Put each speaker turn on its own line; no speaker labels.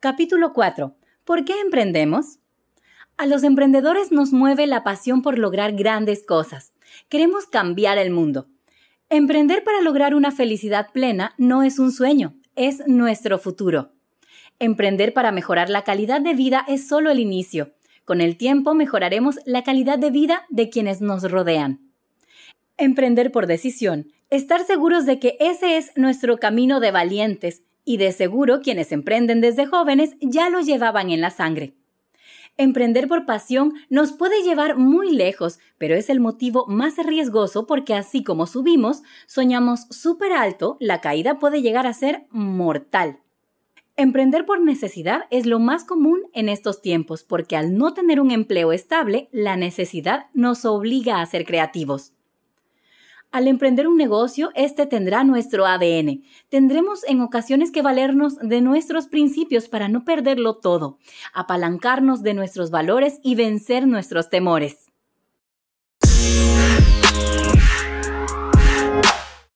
Capítulo 4. ¿Por qué emprendemos? A los emprendedores nos mueve la pasión por lograr grandes cosas. Queremos cambiar el mundo. Emprender para lograr una felicidad plena no es un sueño, es nuestro futuro. Emprender para mejorar la calidad de vida es solo el inicio. Con el tiempo mejoraremos la calidad de vida de quienes nos rodean. Emprender por decisión. Estar seguros de que ese es nuestro camino de valientes y de seguro quienes emprenden desde jóvenes ya lo llevaban en la sangre. Emprender por pasión nos puede llevar muy lejos, pero es el motivo más riesgoso porque así como subimos, soñamos súper alto, la caída puede llegar a ser mortal. Emprender por necesidad es lo más común en estos tiempos porque al no tener un empleo estable, la necesidad nos obliga a ser creativos. Al emprender un negocio, este tendrá nuestro ADN. Tendremos en ocasiones que valernos de nuestros principios para no perderlo todo, apalancarnos de nuestros valores y vencer nuestros temores.